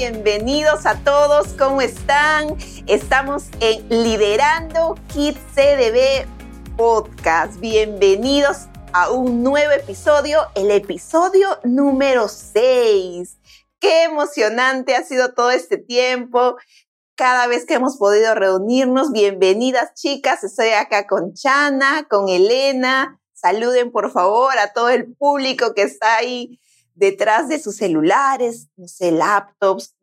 bienvenidos a todos, ¿cómo están? Estamos en Liderando Kids CDB Podcast. Bienvenidos a un nuevo episodio, el episodio número 6. Qué emocionante ha sido todo este tiempo. Cada vez que hemos podido reunirnos, bienvenidas chicas. Estoy acá con Chana, con Elena. Saluden por favor a todo el público que está ahí detrás de sus celulares, no sé, laptops,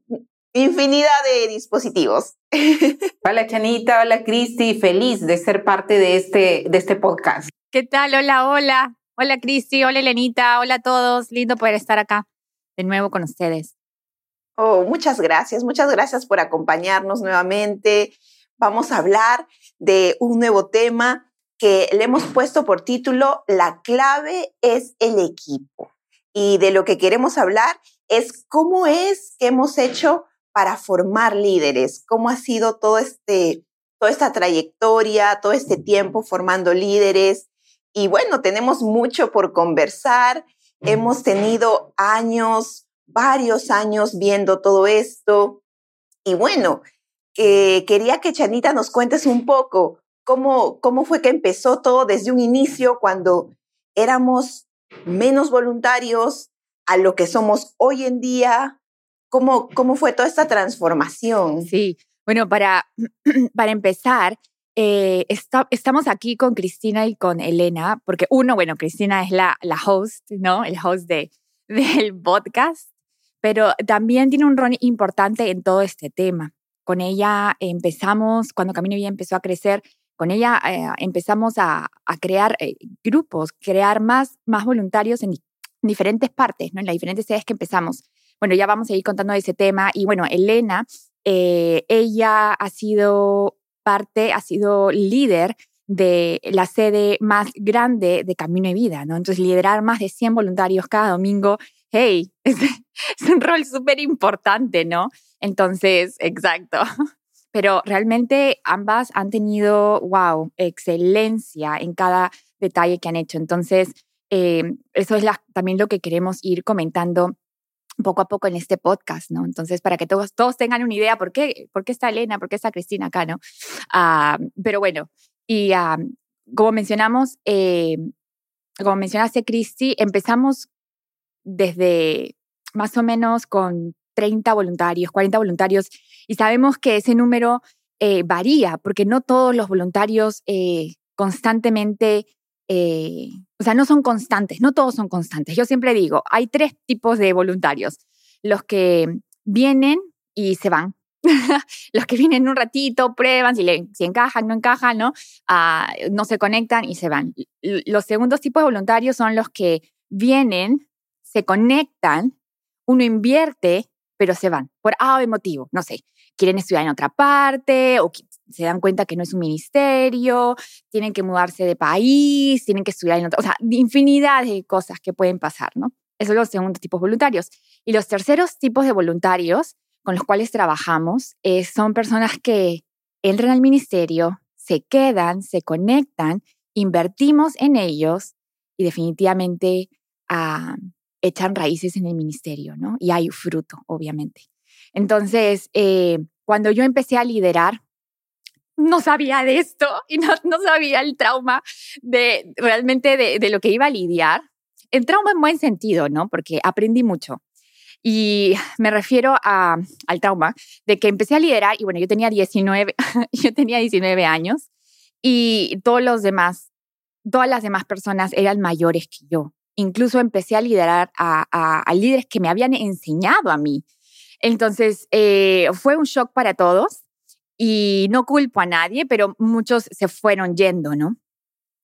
infinidad de dispositivos. Hola Chanita, hola Cristi, feliz de ser parte de este, de este podcast. ¿Qué tal? Hola, hola. Hola Cristi, hola Elenita, hola a todos. Lindo poder estar acá de nuevo con ustedes. Oh, muchas gracias, muchas gracias por acompañarnos nuevamente. Vamos a hablar de un nuevo tema que le hemos puesto por título La clave es el equipo y de lo que queremos hablar es cómo es que hemos hecho para formar líderes, cómo ha sido todo este, toda esta trayectoria, todo este tiempo formando líderes. Y bueno, tenemos mucho por conversar. Hemos tenido años, varios años viendo todo esto. Y bueno, quería que Chanita nos cuentes un poco cómo, cómo fue que empezó todo desde un inicio cuando éramos menos voluntarios a lo que somos hoy en día? ¿Cómo, cómo fue toda esta transformación? Sí, bueno, para, para empezar, eh, estamos aquí con Cristina y con Elena, porque uno, bueno, Cristina es la, la host, ¿no? El host de, del podcast, pero también tiene un rol importante en todo este tema. Con ella empezamos, cuando Camino Vida empezó a crecer, con ella eh, empezamos a, crear eh, grupos, crear más, más voluntarios en diferentes partes, ¿no? en las diferentes sedes que empezamos. Bueno, ya vamos a ir contando ese tema. Y bueno, Elena, eh, ella ha sido parte, ha sido líder de la sede más grande de Camino de Vida, ¿no? Entonces, liderar más de 100 voluntarios cada domingo, hey, es, es un rol súper importante, ¿no? Entonces, exacto pero realmente ambas han tenido, wow, excelencia en cada detalle que han hecho. Entonces, eh, eso es también lo que queremos ir comentando poco a poco en este podcast, ¿no? Entonces, para que todos, todos tengan una idea, ¿por qué, ¿por qué está Elena? ¿Por qué está Cristina acá, no? Ah, pero bueno, y ah, como mencionamos, eh, como mencionaste, Cristi, empezamos desde más o menos con 30 voluntarios, 40 voluntarios, y sabemos que ese número eh, varía, porque no todos los voluntarios eh, constantemente, eh, o sea, no son constantes, no todos son constantes. Yo siempre digo, hay tres tipos de voluntarios, los que vienen y se van. los que vienen un ratito, prueban si, le, si encajan, no encajan, ¿no? Ah, no se conectan y se van. Los segundos tipos de voluntarios son los que vienen, se conectan, uno invierte pero se van por A motivo, no sé, quieren estudiar en otra parte o se dan cuenta que no es un ministerio, tienen que mudarse de país, tienen que estudiar en otra, o sea, infinidad de cosas que pueden pasar, ¿no? Esos son los segundos tipos voluntarios. Y los terceros tipos de voluntarios con los cuales trabajamos eh, son personas que entran al ministerio, se quedan, se conectan, invertimos en ellos y definitivamente echan raíces en el ministerio, ¿no? Y hay fruto, obviamente. Entonces, eh, cuando yo empecé a liderar, no sabía de esto y no, no sabía el trauma de realmente de, de, lo que iba a lidiar. El trauma en buen sentido, ¿no? Porque aprendí mucho. Y me refiero a, al trauma de que empecé a liderar y bueno, yo tenía 19, yo tenía 19 años y todos los demás, todas las demás personas eran mayores que yo incluso empecé a liderar a, líderes que me habían enseñado a mí. Entonces, eh, fue un shock para todos y no culpo a nadie, pero muchos se fueron yendo, ¿no?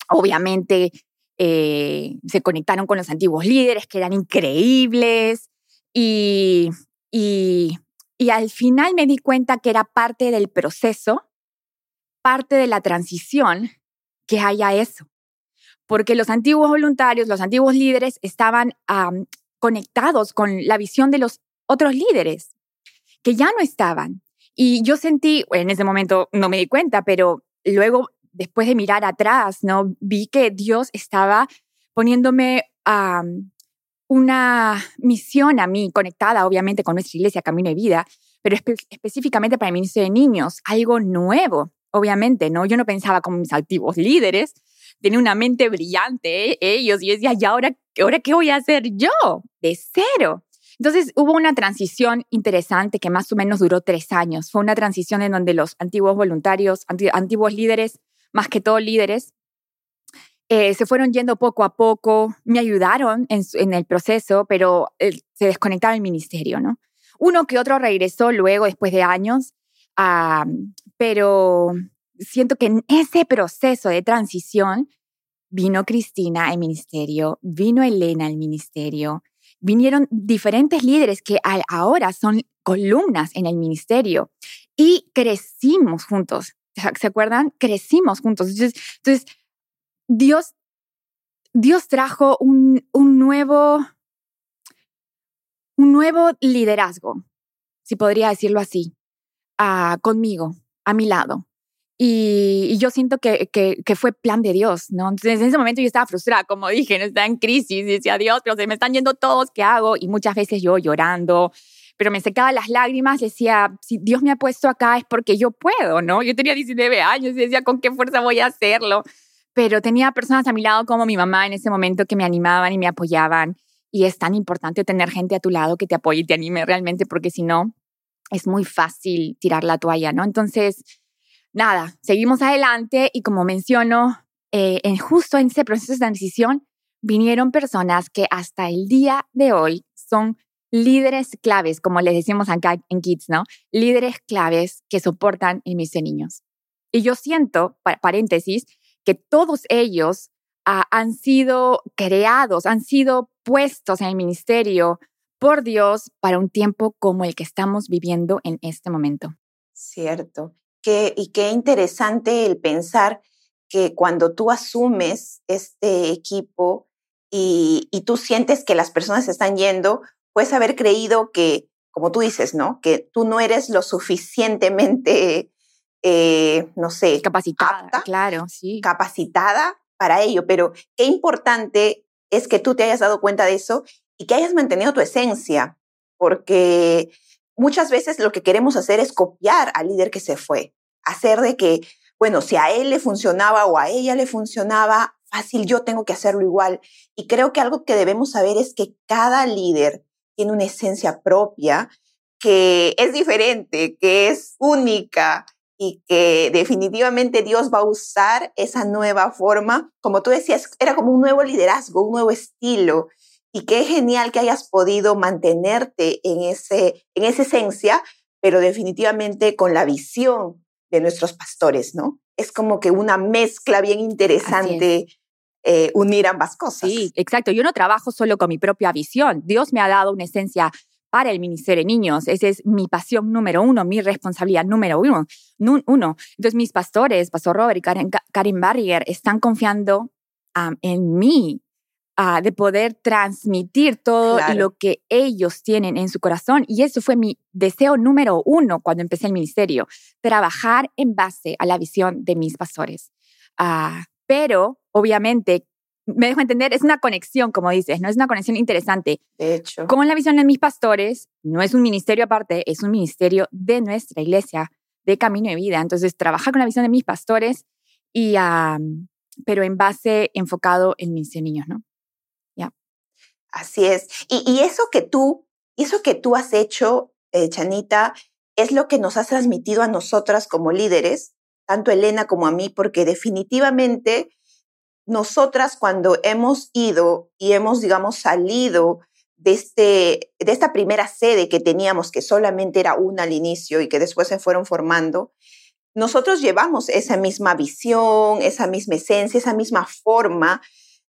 Obviamente eh, se conectaron con los antiguos líderes que eran increíbles y, y, y al final me di cuenta que era parte del proceso, parte de la transición, que haya eso porque los antiguos voluntarios, los antiguos líderes estaban conectados con la visión de los otros líderes, que ya no estaban. Y yo sentí, en ese momento no me di cuenta, pero luego, después de mirar atrás, ¿no? vi que Dios estaba poniéndome una misión a mí, conectada obviamente con nuestra iglesia Camino de Vida, pero específicamente para el Ministerio de Niños, algo nuevo, obviamente, ¿no? Yo no pensaba como mis antiguos líderes, tenía una mente brillante ¿eh? ellos y yo decía, ¿y ahora, ahora qué voy a hacer yo? De cero. Entonces hubo una transición interesante que más o menos duró tres años. Fue una transición en donde los antiguos voluntarios, antiguos líderes, más que todo líderes, eh, se fueron yendo poco a poco, me ayudaron en, el proceso, pero eh, se desconectaba el ministerio, ¿no? Uno que otro regresó luego, después de años, pero siento que en ese proceso de transición vino Cristina al ministerio, vino Elena al ministerio, vinieron diferentes líderes que ahora son columnas en el ministerio y crecimos juntos. ¿Se acuerdan? Crecimos juntos. Entonces, Dios, Dios trajo un, un, nuevo, un nuevo liderazgo, si podría decirlo así, conmigo, a mi lado. Y, yo siento que, que, fue plan de Dios, ¿no? Entonces en ese momento yo estaba frustrada, como dije, no estaba en crisis, y decía, Dios, pero se me están yendo todos, ¿qué hago? Y muchas veces yo llorando, pero me secaba las lágrimas, decía, si Dios me ha puesto acá es porque yo puedo, ¿no? Yo tenía 19 años y decía, ¿con qué fuerza voy a hacerlo? Pero tenía personas a mi lado como mi mamá en ese momento que me animaban y me apoyaban. Y es tan importante tener gente a tu lado que te apoye y te anime realmente, porque si no, es muy fácil tirar la toalla, ¿no? Entonces, nada, seguimos adelante y como menciono, eh, en justo en ese proceso de transición vinieron personas que hasta el día de hoy son líderes claves, como les decimos acá en Kids, ¿no? Líderes claves que soportan el mis niños. Y yo siento, paréntesis, que todos ellos ah, han sido creados, han sido puestos en el ministerio por Dios para un tiempo como el que estamos viviendo en este momento. Cierto y qué interesante el pensar que cuando tú asumes este equipo y, tú sientes que las personas están yendo, puedes haber creído que, como tú dices, ¿no? Que tú no eres lo suficientemente, eh, no sé, capacitada, claro, sí. Capacitada para ello, pero qué importante es que tú te hayas dado cuenta de eso y que hayas mantenido tu esencia, porque muchas veces lo que queremos hacer es copiar al líder que se fue, hacer de que, bueno, si a él le funcionaba o a ella le funcionaba, fácil, yo tengo que hacerlo igual. Y creo que algo que debemos saber es que cada líder tiene una esencia propia que es diferente, que es única y que definitivamente Dios va a usar esa nueva forma. Como tú decías, era como un nuevo liderazgo, un nuevo estilo. Y qué genial que hayas podido mantenerte en, ese, en esa esencia, pero definitivamente con la visión de nuestros pastores, ¿no? Es como que una mezcla bien interesante. Eh, unir ambas cosas. Sí, exacto. Yo no trabajo solo con mi propia visión. Dios me ha dado una esencia para el Ministerio de Niños. Esa es mi pasión número uno, mi responsabilidad número uno. uno. Entonces, mis pastores, Pastor Robert y Karen, Karen Barrier, están confiando en mí de poder transmitir todo lo que ellos tienen en su corazón. Y eso fue mi deseo número uno cuando empecé el ministerio, trabajar en base a la visión de mis pastores. Ah, pero, obviamente, me dejo entender, es una conexión, como dices, ¿no? Es una conexión interesante. De hecho. Con la visión de mis pastores, no es un ministerio aparte, es un ministerio de nuestra iglesia, de camino de vida. Entonces, trabajar con la visión de mis pastores y, pero en base enfocado en mis niños, ¿no? Así es. Y, eso que tú, eso que tú has hecho, eh, Chanita, es lo que nos has transmitido a nosotras como líderes, tanto Elena como a mí, porque definitivamente nosotras cuando hemos ido y hemos, digamos, salido de, este, de esta primera sede que teníamos, que solamente era una al inicio y que después se fueron formando, nosotros llevamos esa misma visión, esa misma esencia, esa misma forma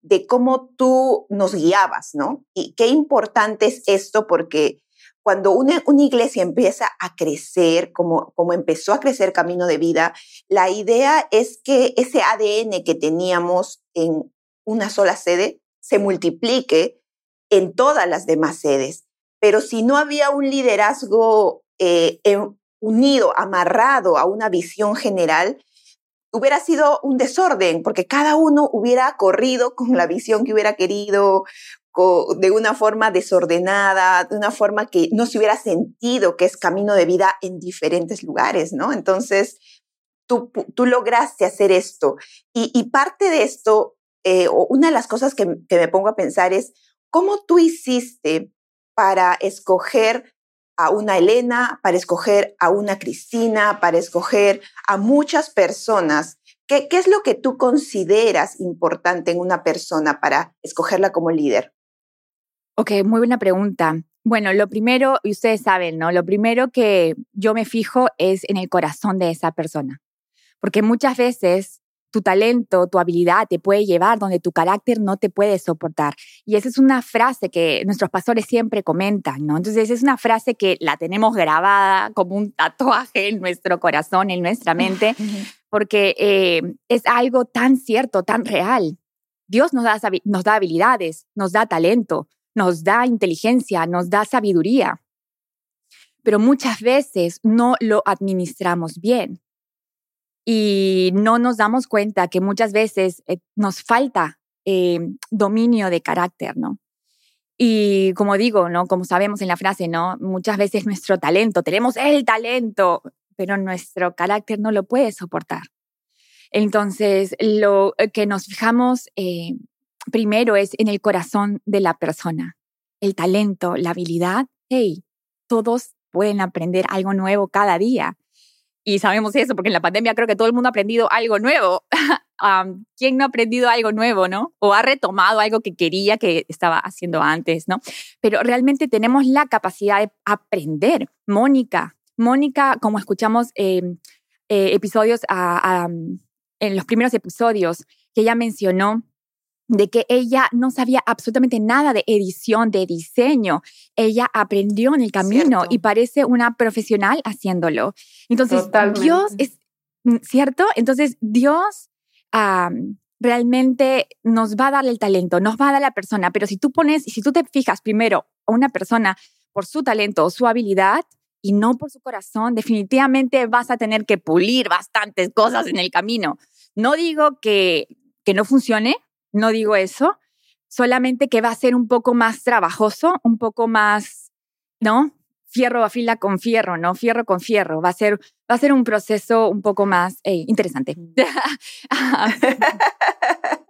de cómo tú nos guiabas, ¿no? Y qué importante es esto porque cuando una, iglesia empieza a crecer, como, como empezó a crecer Camino de Vida, la idea es que ese ADN que teníamos en una sola sede se multiplique en todas las demás sedes. Pero si no había un liderazgo eh, unido, amarrado a una visión general, hubiera sido un desorden, porque cada uno hubiera corrido con la visión que hubiera querido, de una forma desordenada, de una forma que no se hubiera sentido que es camino de vida en diferentes lugares, ¿no? Entonces, tú, tú lograste hacer esto. Y, parte de esto, eh, una de las cosas que, que me pongo a pensar es, ¿cómo tú hiciste para escoger a una Elena, para escoger a una Cristina, para escoger a muchas personas ¿Qué, es lo que tú consideras importante en una persona para escogerla como líder? Ok, muy buena pregunta. Bueno, lo primero, y ustedes saben, ¿no? Lo primero que yo me fijo es en el corazón de esa persona. Porque muchas veces tu talento, tu habilidad te puede llevar donde tu carácter no te puede soportar. Y esa es una frase que nuestros pastores siempre comentan, ¿no? Entonces es una frase que la tenemos grabada como un tatuaje en nuestro corazón, en nuestra mente, porque eh, es algo tan cierto, tan real. Dios nos da, nos da habilidades, nos da talento, nos da inteligencia, nos da sabiduría, pero muchas veces no lo administramos bien y no nos damos cuenta que muchas veces eh, nos falta eh, dominio de carácter, ¿no? Y como digo, ¿no? Como sabemos en la frase, ¿no? Muchas veces nuestro talento, tenemos el talento, pero nuestro carácter no lo puede soportar. Entonces, lo que nos fijamos primero es en el corazón de la persona, el talento, la habilidad. Hey, todos pueden aprender algo nuevo cada día. Y sabemos eso porque en la pandemia creo que todo el mundo ha aprendido algo nuevo. ¿Quién no ha aprendido algo nuevo, no? O ha retomado algo que quería que estaba haciendo antes, ¿no? Pero realmente tenemos la capacidad de aprender. Mónica, Mónica, como escuchamos em, eh, episodios en los primeros episodios, que ella mencionó de que ella no sabía absolutamente nada de edición, de diseño. Ella aprendió en el camino y parece una profesional haciéndolo. Entonces, Dios es, mm, ¿cierto? Entonces, Dios realmente nos va a dar el talento, nos va a dar la persona, pero si tú pones, si tú te fijas primero a una persona por su talento o su habilidad, y no por su corazón, definitivamente vas a tener que pulir bastantes cosas en el camino. No digo que, que no funcione, no digo eso, solamente que va a ser un poco más trabajoso, un poco más, ¿no? Fierro a fila con fierro, ¿no? Fierro con fierro. Va a ser, va a ser un proceso un poco más eh, interesante.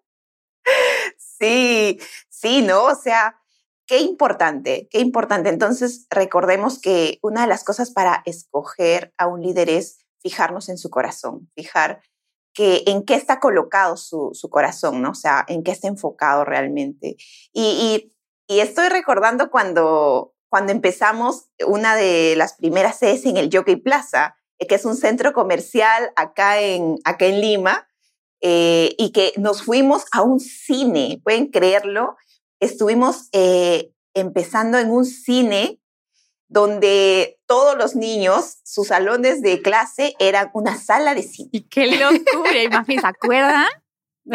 sí, sí, ¿no? O sea, qué importante, qué importante. Entonces, recordemos que una de las cosas para escoger a un líder es fijarnos en su corazón, fijar en qué está colocado su, corazón, ¿no? O sea, en qué está enfocado realmente. Y, estoy recordando cuando, cuando empezamos una de las primeras sedes en el Jockey Plaza, eh, que es un centro comercial acá en, acá en Lima, eh, y que nos fuimos a un cine, pueden creerlo, estuvimos eh, empezando en un cine donde todos los niños, sus salones de clase eran una sala de cine. Y qué locura, imagínate, ¿se acuerdan?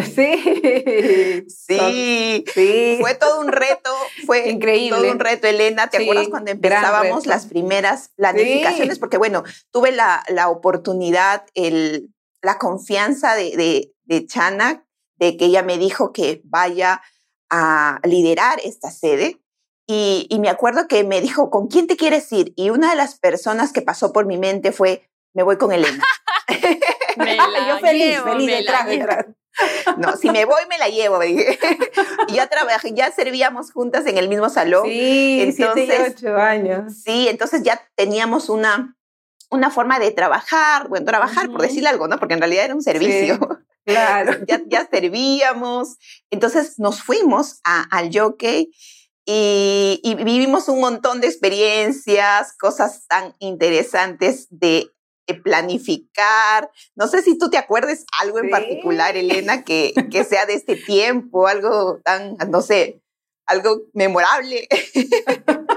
Sí. sí, sí, fue todo un reto, fue increíble. Todo un reto, Elena. ¿Te acuerdas cuando empezábamos las primeras planificaciones? Porque bueno, tuve la, la oportunidad, el, la confianza de, de, de Chana, de que ella me dijo que vaya a liderar esta sede. Y, me acuerdo que me dijo, ¿con quién te quieres ir? Y una de las personas que pasó por mi mente fue, me voy con Elena. Yo feliz, feliz, detrás, detrás. No, si me voy me la llevo. y ya trabajé, ya servíamos juntas en el mismo salón. Sí, entonces, siete ocho años. Sí, entonces ya teníamos una, una forma de trabajar, bueno, trabajar por decir algo, ¿no? Porque en realidad era un servicio. claro. ya, ya servíamos. Entonces nos fuimos a, al jockey y, vivimos un montón de experiencias, cosas tan interesantes de, planificar. No sé si tú te acuerdes algo en particular, Elena, que, que sea de este tiempo, algo tan, no sé, algo memorable.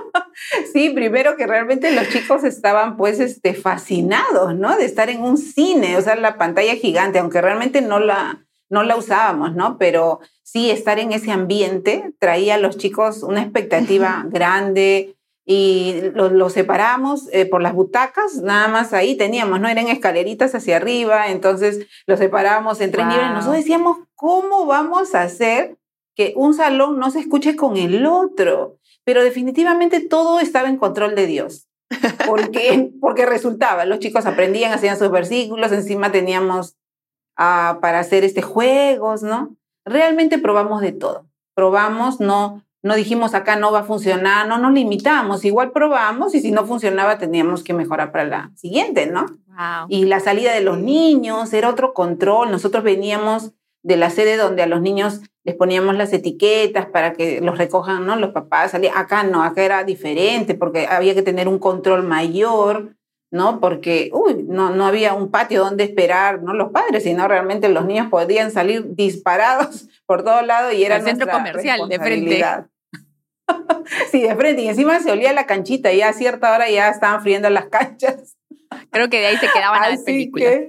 Sí, primero que realmente los chicos estaban pues este, fascinados, ¿no? De estar en un cine, o sea, la pantalla gigante, aunque realmente no la, no la usábamos, ¿no? Pero sí estar en ese ambiente traía a los chicos una expectativa grande y los separamos eh, por las butacas, nada más ahí teníamos, ¿no? Eran escaleritas hacia arriba, entonces los separamos en tres niveles. Nosotros decíamos, ¿cómo vamos a hacer que un salón no se escuche con el otro? Pero definitivamente todo estaba en control de Dios. Porque, porque resultaba, los chicos aprendían, hacían sus versículos, encima teníamos ah, para hacer este juegos, ¿no? Realmente probamos de todo. Probamos, no, no dijimos acá no va a funcionar, no nos limitamos, igual probamos y si no funcionaba teníamos que mejorar para la siguiente, ¿no? Y la salida de los niños era otro control. Nosotros veníamos de la sede donde a los niños les poníamos las etiquetas para que los recojan, ¿no? Los papás salían. Acá no, acá era diferente porque había que tener un control mayor, ¿no? Porque, uy, no, no había un patio donde esperar, ¿no? Los padres, sino realmente los niños podían salir disparados por todos lados y era el centro comercial de frente. sí, de frente. Y encima se olía la canchita y a cierta hora ya estaban friendo las canchas. Creo que de ahí se quedaban las películas.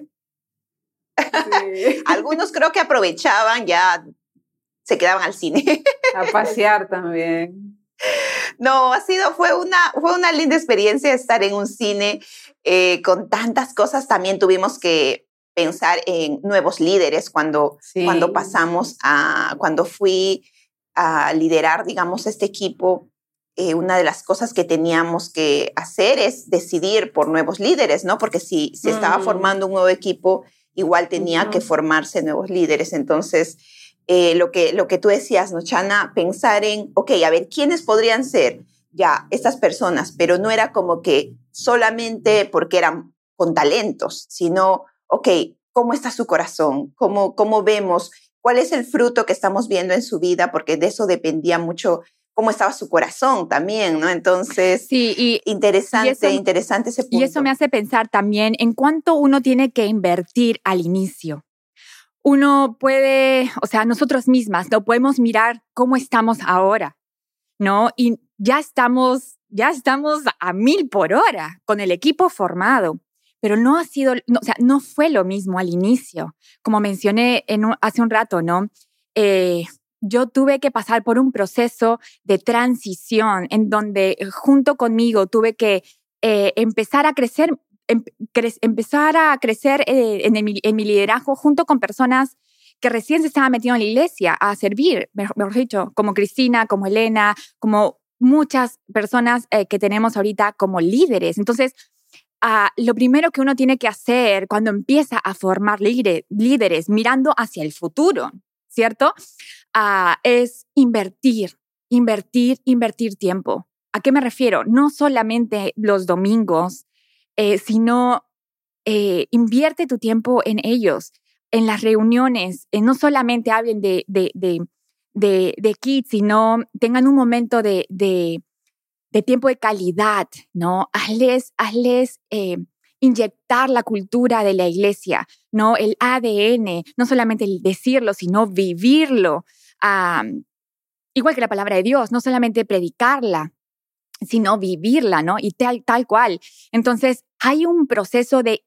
Algunos creo que aprovechaban, ya se quedaban al cine. A pasear también. No, ha sido, fue una, fue una linda experiencia estar en un cine eh, con tantas cosas. También tuvimos que pensar en nuevos líderes cuando, cuando pasamos a, cuando fui a liderar, digamos, este equipo, eh, una de las cosas que teníamos que hacer es decidir por nuevos líderes, ¿no? Porque si se estaba mm. formando un nuevo equipo, igual tenía que formarse nuevos líderes. Entonces, eh, lo, que, lo que tú decías, ¿no, Chana? Pensar en, ok, a ver, ¿quiénes podrían ser ya estas personas? Pero no era como que solamente porque eran con talentos, sino, ok, ¿cómo está su corazón? ¿Cómo, cómo vemos cuál es el fruto que estamos viendo en su vida, porque de eso dependía mucho cómo estaba su corazón también, ¿no? Entonces, sí, y, interesante, interesante ese punto. Y eso me hace pensar también en cuánto uno tiene que invertir al inicio. Uno puede, o sea, nosotros mismas, no podemos mirar cómo estamos ahora, ¿no? Y ya estamos, ya estamos a mil por hora con el equipo formado pero no ha sido, o sea, no fue lo mismo al inicio. Como mencioné en hace un rato, ¿no? Eh, yo tuve que pasar por un proceso de transición en donde eh, junto conmigo tuve que eh, empezar a crecer, empezar a crecer en, en, mi, liderazgo junto con personas que recién se estaban metiendo en la iglesia a servir, mejor, dicho, como Cristina, como Elena, como muchas personas que tenemos ahorita como líderes. Entonces, lo primero que uno tiene que hacer cuando empieza a formar líderes mirando hacia el futuro, ¿cierto? Ah, es invertir, invertir, invertir tiempo. ¿A qué me refiero? No solamente los domingos, eh, sino eh, invierte tu tiempo en ellos, en las reuniones. Eh, no solamente hablen de, de, de, de, kids, sino tengan un momento de, de tiempo de calidad, ¿no? Hazles, hazles eh, inyectar la cultura de la iglesia, ¿no? El ADN, no solamente el decirlo, sino vivirlo. igual que la palabra de Dios, no solamente predicarla, sino vivirla, ¿no? Y tal, tal cual. Entonces, hay un proceso de,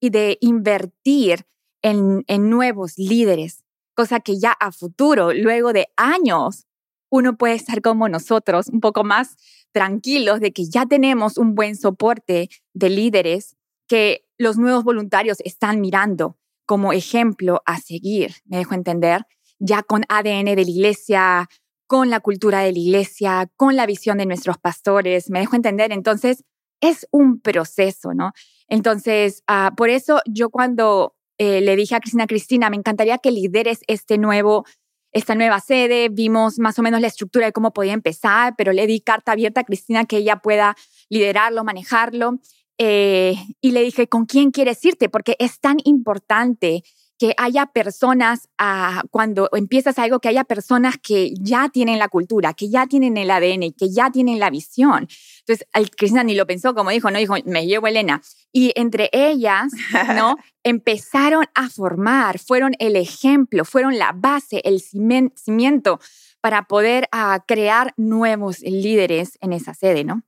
de invertir en, en nuevos líderes, cosa que ya a futuro, luego de años, uno puede estar como nosotros, un poco más tranquilos de que ya tenemos un buen soporte de líderes que los nuevos voluntarios están mirando como ejemplo a seguir, me dejo entender, ya con ADN de la iglesia, con la cultura de la iglesia, con la visión de nuestros pastores, me dejo entender. Entonces, es un proceso, ¿no? Entonces, ah, por eso yo cuando eh, le dije a Cristina, Cristina, me encantaría que lideres este nuevo esta nueva sede, vimos más o menos la estructura de cómo podía empezar, pero le di carta abierta a Cristina que ella pueda liderarlo, manejarlo. Eh, y le dije, ¿con quién quieres irte? Porque es tan importante que haya personas, ah, cuando empiezas algo, que haya personas que ya tienen la cultura, que ya tienen el ADN, que ya tienen la visión. Entonces, Cristina ni lo pensó, como dijo, no dijo, me llevo Elena. Y entre ellas, ¿no? Empezaron a formar, fueron el ejemplo, fueron la base, el cimiento para poder ah, crear nuevos líderes en esa sede, ¿no?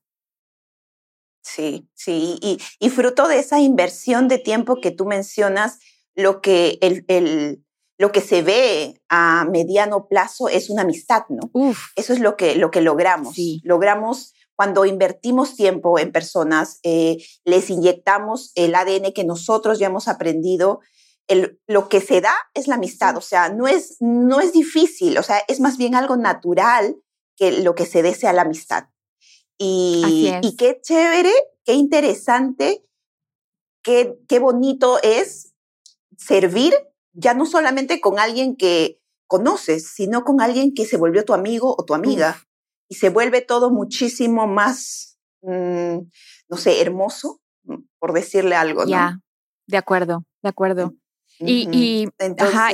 Sí, sí, y, y fruto de esa inversión de tiempo que tú mencionas, lo que, el, lo que se ve a mediano plazo es una amistad, ¿no? Eso es lo que, lo que logramos. Logramos cuando invertimos tiempo en personas, eh, les inyectamos el ADN que nosotros ya hemos aprendido, lo que se da es la amistad, o sea, no es, no es difícil, o sea, es más bien algo natural que lo que se desea la amistad. Y, y qué chévere, qué interesante, qué, qué bonito es servir ya no solamente con alguien que conoces, sino con alguien que se volvió tu amigo o tu amiga. Y se vuelve todo muchísimo más, mm, no sé, hermoso, mm, por decirle algo. Ya, de acuerdo, de acuerdo. y, y,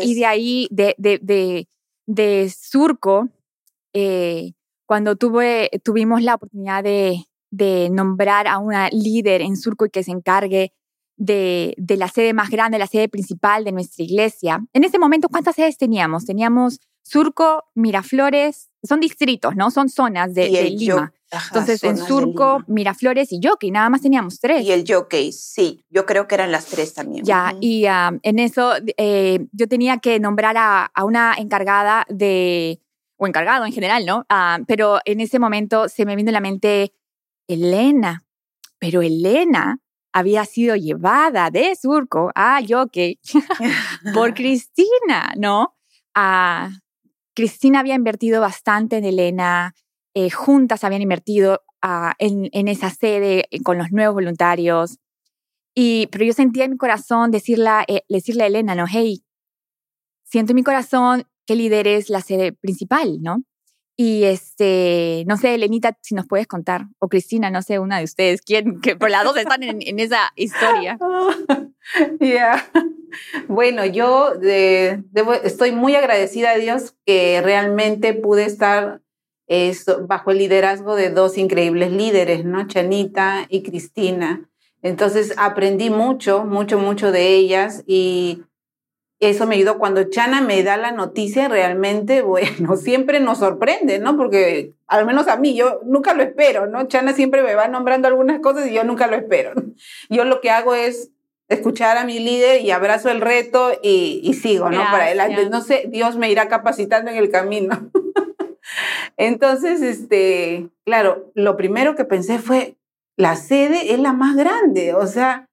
y de ahí, de, de, de, de Surco, eh, cuando tuve, tuvimos la oportunidad de, de nombrar a una líder en Surco y que se encargue de, de, la sede más grande, la sede principal de nuestra iglesia. En ese momento, ¿cuántas sedes teníamos? Teníamos Surco, Miraflores, son distritos, ¿no? Son zonas de, Lima. Entonces, en Surco, Miraflores y Yoki, nada más teníamos tres. Y el Yoki, sí, yo creo que eran las tres también. Ya, y ah, en eso eh, yo tenía que nombrar a, a, una encargada de, o encargado en general, ¿no? Ah, pero en ese momento se me vino a la mente Elena. Pero Elena había sido llevada de Surco a Yoke por Cristina, ¿no? Ah, Cristina había invertido bastante en Elena, eh, juntas habían invertido ah, en, en, esa sede eh, con los nuevos voluntarios. Y, pero yo sentía en mi corazón decirle, eh, decirle a Elena, no, hey, siento en mi corazón que lideres la sede principal, ¿no? Y este, no sé, Elenita, si nos puedes contar, o Cristina, no sé, una de ustedes, quién, que por las dos están en, esa historia. Ya. Bueno, yo de, debo, estoy muy agradecida a Dios que realmente pude estar bajo el liderazgo de dos increíbles líderes, ¿no? Chanita y Cristina. Entonces aprendí mucho, mucho, mucho de ellas y eso me ayudó. Cuando Chana me da la noticia, realmente, bueno, siempre nos sorprende, ¿no? Porque al menos a mí, yo nunca lo espero, ¿no? Chana siempre me va nombrando algunas cosas y yo nunca lo espero. Yo lo que hago es escuchar a mi líder y abrazo el reto y, y sigo, ¿no? Para adelante. No sé, Dios me irá capacitando en el camino. Entonces, este, claro, lo primero que pensé fue, la sede es la más grande, o sea,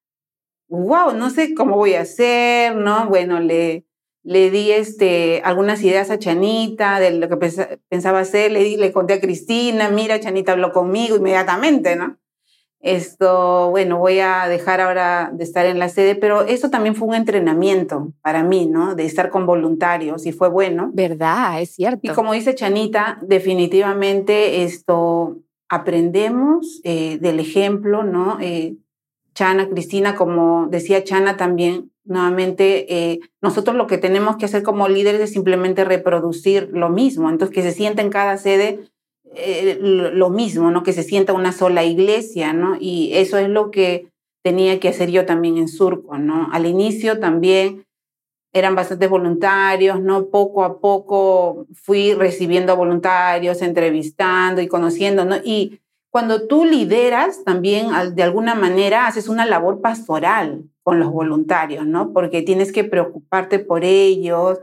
wow, no sé cómo voy a hacer, ¿no? Bueno, le, le di este, algunas ideas a Chanita de lo que pensaba hacer, le, di, le conté a Cristina, mira, Chanita habló conmigo inmediatamente, ¿no? Esto, bueno, voy a dejar ahora de estar en la sede, pero eso también fue un entrenamiento para mí, ¿no? De estar con voluntarios y fue bueno. ¿Verdad? Es cierto. Y como dice Chanita, definitivamente esto aprendemos eh, del ejemplo, ¿no? Eh, Chana, Cristina, como decía Chana también, nuevamente, eh, nosotros lo que tenemos que hacer como líderes es simplemente reproducir lo mismo, entonces que se sienta en cada sede eh, lo mismo, ¿no? Que se sienta una sola iglesia, ¿no? Y eso es lo que tenía que hacer yo también en Surco, ¿no? Al inicio también eran bastantes voluntarios, ¿no? Poco a poco fui recibiendo voluntarios, entrevistando y conociendo, ¿no? Y cuando tú lideras, también de alguna manera haces una labor pastoral con los voluntarios, ¿no? Porque tienes que preocuparte por ellos,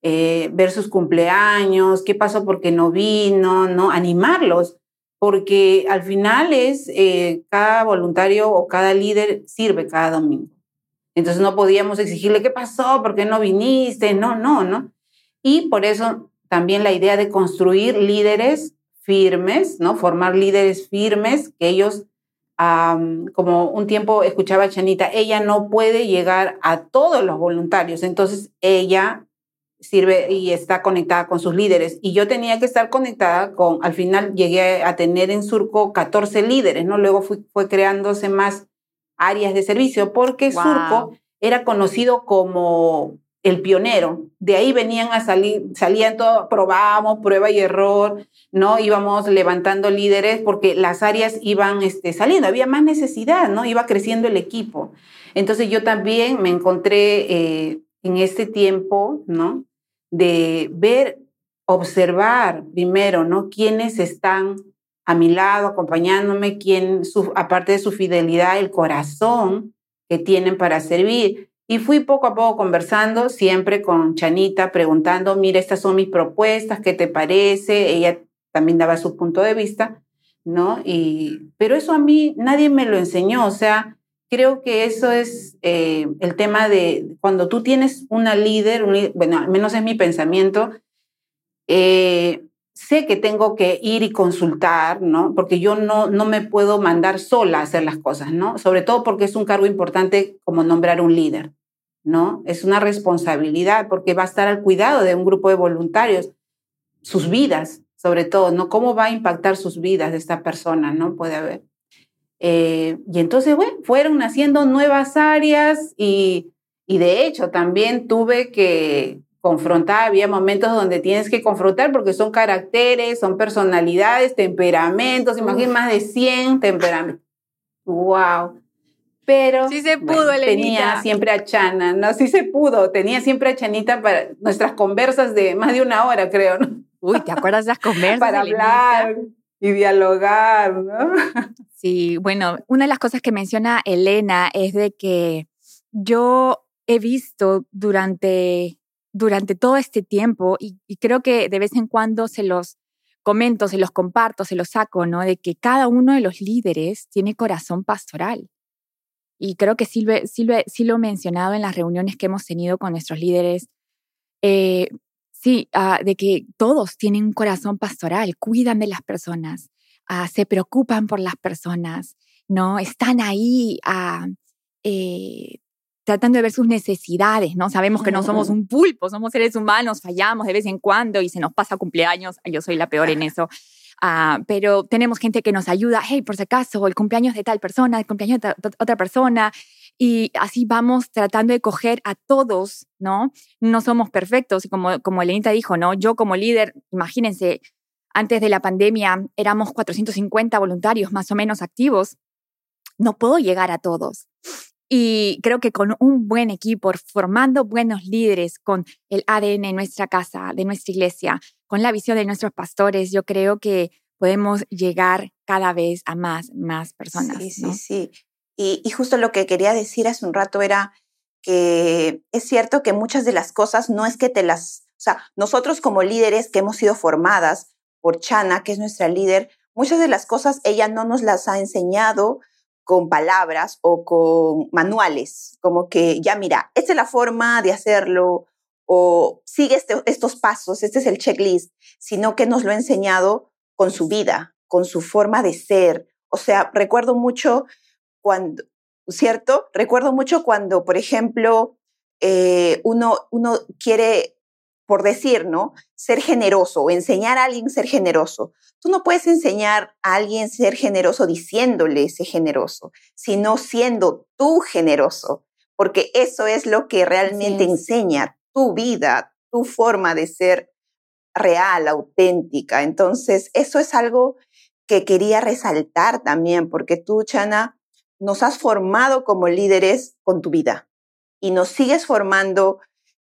eh, ver sus cumpleaños, qué pasó porque no vino, ¿no? Animarlos, porque al final es eh, cada voluntario o cada líder sirve cada domingo. Entonces no podíamos exigirle qué pasó, por qué no viniste, no, no, no. Y por eso también la idea de construir líderes firmes, ¿no? Formar líderes firmes, que ellos, como un tiempo escuchaba a Chanita, ella no puede llegar a todos los voluntarios, entonces ella sirve y está conectada con sus líderes. Y yo tenía que estar conectada con, al final llegué a tener en Surco 14 líderes, ¿no? Luego fue creándose más áreas de servicio, porque Surco era conocido como el pionero. De ahí venían a salir, salían todo, probábamos, prueba y error, ¿no? Íbamos levantando líderes porque las áreas iban este, saliendo, había más necesidad, ¿no? Iba creciendo el equipo. Entonces yo también me encontré eh, en este tiempo, ¿no? De ver, observar primero, ¿no? Quiénes están a mi lado, acompañándome, quién, su, aparte de su fidelidad, el corazón que tienen para servir. Y fui poco a poco conversando, siempre con Chanita, preguntando, mira, estas son mis propuestas, ¿qué te parece? Ella también daba su punto de vista, ¿no? Y, pero eso a mí nadie me lo enseñó, o sea, creo que eso es eh, el tema de cuando tú tienes una líder, bueno, al menos es mi pensamiento, eh, sé que tengo que ir y consultar, ¿no? Porque yo no, no me puedo mandar sola a hacer las cosas, ¿no? Sobre todo porque es un cargo importante como nombrar un líder, ¿no? Es una responsabilidad porque va a estar al cuidado de un grupo de voluntarios, sus vidas, sobre todo, ¿no? ¿Cómo va a impactar sus vidas de esta persona, ¿no? Puede haber. Eh, y entonces, bueno, fueron naciendo nuevas áreas y, y de hecho también tuve que confrontar, había momentos donde tienes que confrontar porque son caracteres, son personalidades, temperamentos, imagínate más de 100 temperamentos. ¡Wow! Pero sí se pudo, tenía siempre a Chana, ¿no? Sí se pudo, tenía siempre a Chanita para nuestras conversas de más de una hora, creo, ¿no? Uy, ¿te acuerdas de las conversas? Para hablar y dialogar, ¿no? Sí, bueno, una de las cosas que menciona Elena es de que yo he visto durante, durante todo este tiempo y, creo que de vez en cuando se los comento, se los comparto, se los saco, ¿no? De que cada uno de los líderes tiene corazón pastoral. Y creo que sí lo, sí lo he mencionado en las reuniones que hemos tenido con nuestros líderes. Eh, Sí, ah, de que todos tienen un corazón pastoral, cuidan de las personas, ah, se preocupan por las personas, ¿no? Están ahí ah, eh, tratando de ver sus necesidades, ¿no? Sabemos que no somos un pulpo, somos seres humanos, fallamos de vez en cuando y se nos pasa cumpleaños, yo soy la peor en eso. pero tenemos gente que nos ayuda, hey, por si acaso, el cumpleaños de tal persona, el cumpleaños de otra persona, y así vamos tratando de coger a todos, ¿no? No somos perfectos, y como, como Elenita dijo, ¿no? Yo como líder, imagínense, antes de la pandemia éramos 450 voluntarios más o menos activos. No puedo llegar a todos. Y creo que con un buen equipo, formando buenos líderes, con el ADN de nuestra casa, de nuestra iglesia, con la visión de nuestros pastores, yo creo que podemos llegar cada vez a más, más personas. Sí, sí, sí. Y, justo lo que quería decir hace un rato era que es cierto que muchas de las cosas no es que te las, o sea, nosotros como líderes que hemos sido formadas por Chana, que es nuestra líder, muchas de las cosas ella no nos las ha enseñado con palabras o con manuales, como que ya mira, esta es la forma de hacerlo o sigue este, estos pasos, este es el checklist, sino que nos lo ha enseñado con su vida, con su forma de ser. O sea, recuerdo mucho cuando, ¿cierto? Recuerdo mucho cuando, por ejemplo, eh, uno, uno quiere, por decir, ¿no? Ser generoso o enseñar a alguien ser generoso. Tú no puedes enseñar a alguien ser generoso diciéndole ese generoso, sino siendo tú generoso, porque eso es lo que realmente enseña tu vida, tu forma de ser real, auténtica. Entonces, eso es algo que quería resaltar también, porque tú, Chana, nos has formado como líderes con tu vida y nos sigues formando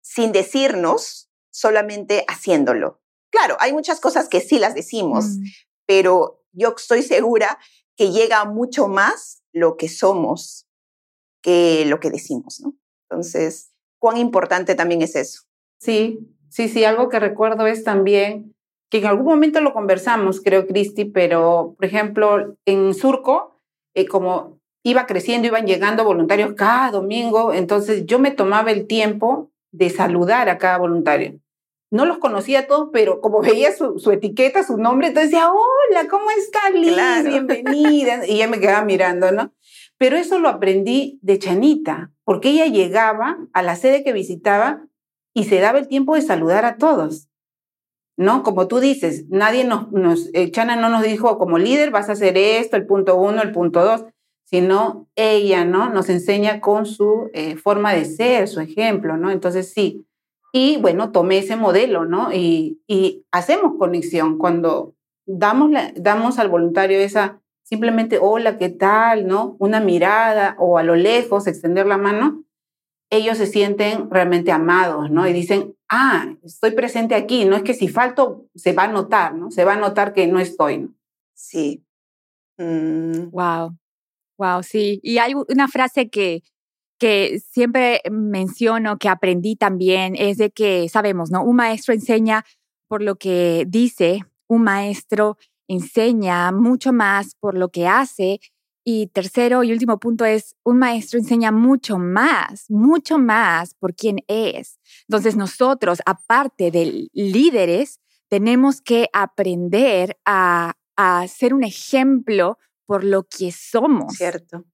sin decirnos, solamente haciéndolo. Claro, hay muchas cosas que sí las decimos, mm. pero yo estoy segura que llega mucho más lo que somos que lo que decimos, ¿no? Entonces, cuán importante también es eso. Sí, sí, sí, algo que recuerdo es también que en algún momento lo conversamos, creo, Cristi, pero, por ejemplo, en Surco, eh, como iba creciendo, iban llegando voluntarios cada domingo, entonces yo me tomaba el tiempo de saludar a cada voluntario. No los conocía a todos, pero como veía su, etiqueta, su nombre, entonces decía, hola, ¿cómo está Liz? Bienvenida. Y ella me quedaba mirando, ¿no? Pero eso lo aprendí de Chanita, porque ella llegaba a la sede que visitaba y se daba el tiempo de saludar a todos. ¿no? Como tú dices, nadie nos, nos eh, Chana no nos dijo como líder vas a hacer esto, el punto uno, el punto dos sino ella, ¿no? Nos enseña con su eh, forma de ser, su ejemplo, ¿no? Entonces sí. Y bueno, tomé ese modelo, ¿no? Y, hacemos conexión cuando damos, damos al voluntario esa simplemente, hola, ¿qué tal? ¿No? Una mirada o a lo lejos, extender la mano, ellos se sienten realmente amados, ¿no? Y dicen, ah, estoy presente aquí, no es que si falto, se va a notar, ¿no? Se va a notar que no estoy, ¿no? Sí. Wow. Mm. Wow, sí. Y hay una frase que, que siempre menciono, que aprendí también, es de que sabemos, ¿no? Un maestro enseña por lo que dice, un maestro enseña mucho más por lo que hace. Y tercero y último punto es, un maestro enseña mucho más, mucho más por quién es. Entonces nosotros, aparte de líderes, tenemos que aprender a, ser un ejemplo por lo que somos. Cierto.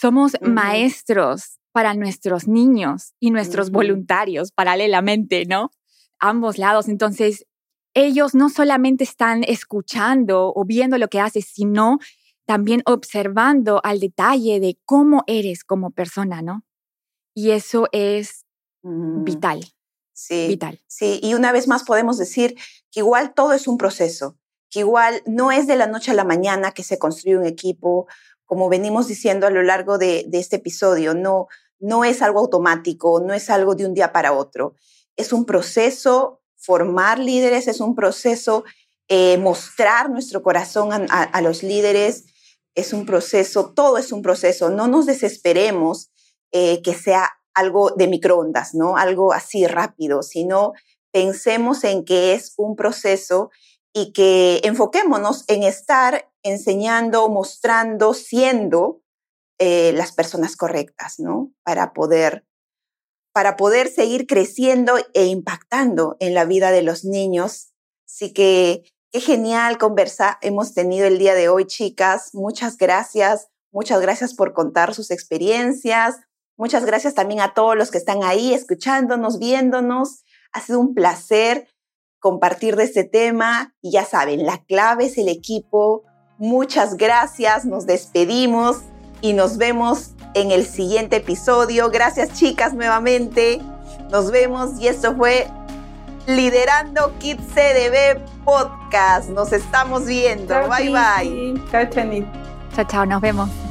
Somos maestros para nuestros niños y nuestros voluntarios paralelamente, ¿no? Ambos lados. Entonces, ellos no solamente están escuchando o viendo lo que haces, sino también observando al detalle de cómo eres como persona, ¿no? Y eso es mm. vital. Sí. Vital. Sí, y una vez más podemos decir que igual todo es un proceso, que igual no es de la noche a la mañana que se construye un equipo, como venimos diciendo a lo largo de, este episodio, no, no es algo automático, no es algo de un día para otro. Es un proceso formar líderes es un proceso, eh, mostrar nuestro corazón a, los líderes es un proceso, todo es un proceso. No nos desesperemos eh, que sea algo de microondas, ¿no? Algo así rápido, sino pensemos en que es un proceso y que enfoquémonos en estar enseñando, mostrando, siendo eh, las personas correctas, ¿no? Para poder para poder seguir creciendo e impactando en la vida de los niños. Así que qué genial conversa hemos tenido el día de hoy, chicas. Muchas gracias. Muchas gracias por contar sus experiencias. Muchas gracias también a todos los que están ahí escuchándonos, viéndonos. Ha sido un placer compartir de este tema. Y ya saben, la clave es el equipo. Muchas gracias. Nos despedimos y nos vemos en el siguiente episodio. Gracias chicas nuevamente. Nos vemos y esto fue Liderando Kids CDB Podcast. Nos estamos viendo. bye bye. Chao, Chanit. Chao, chao. Nos vemos.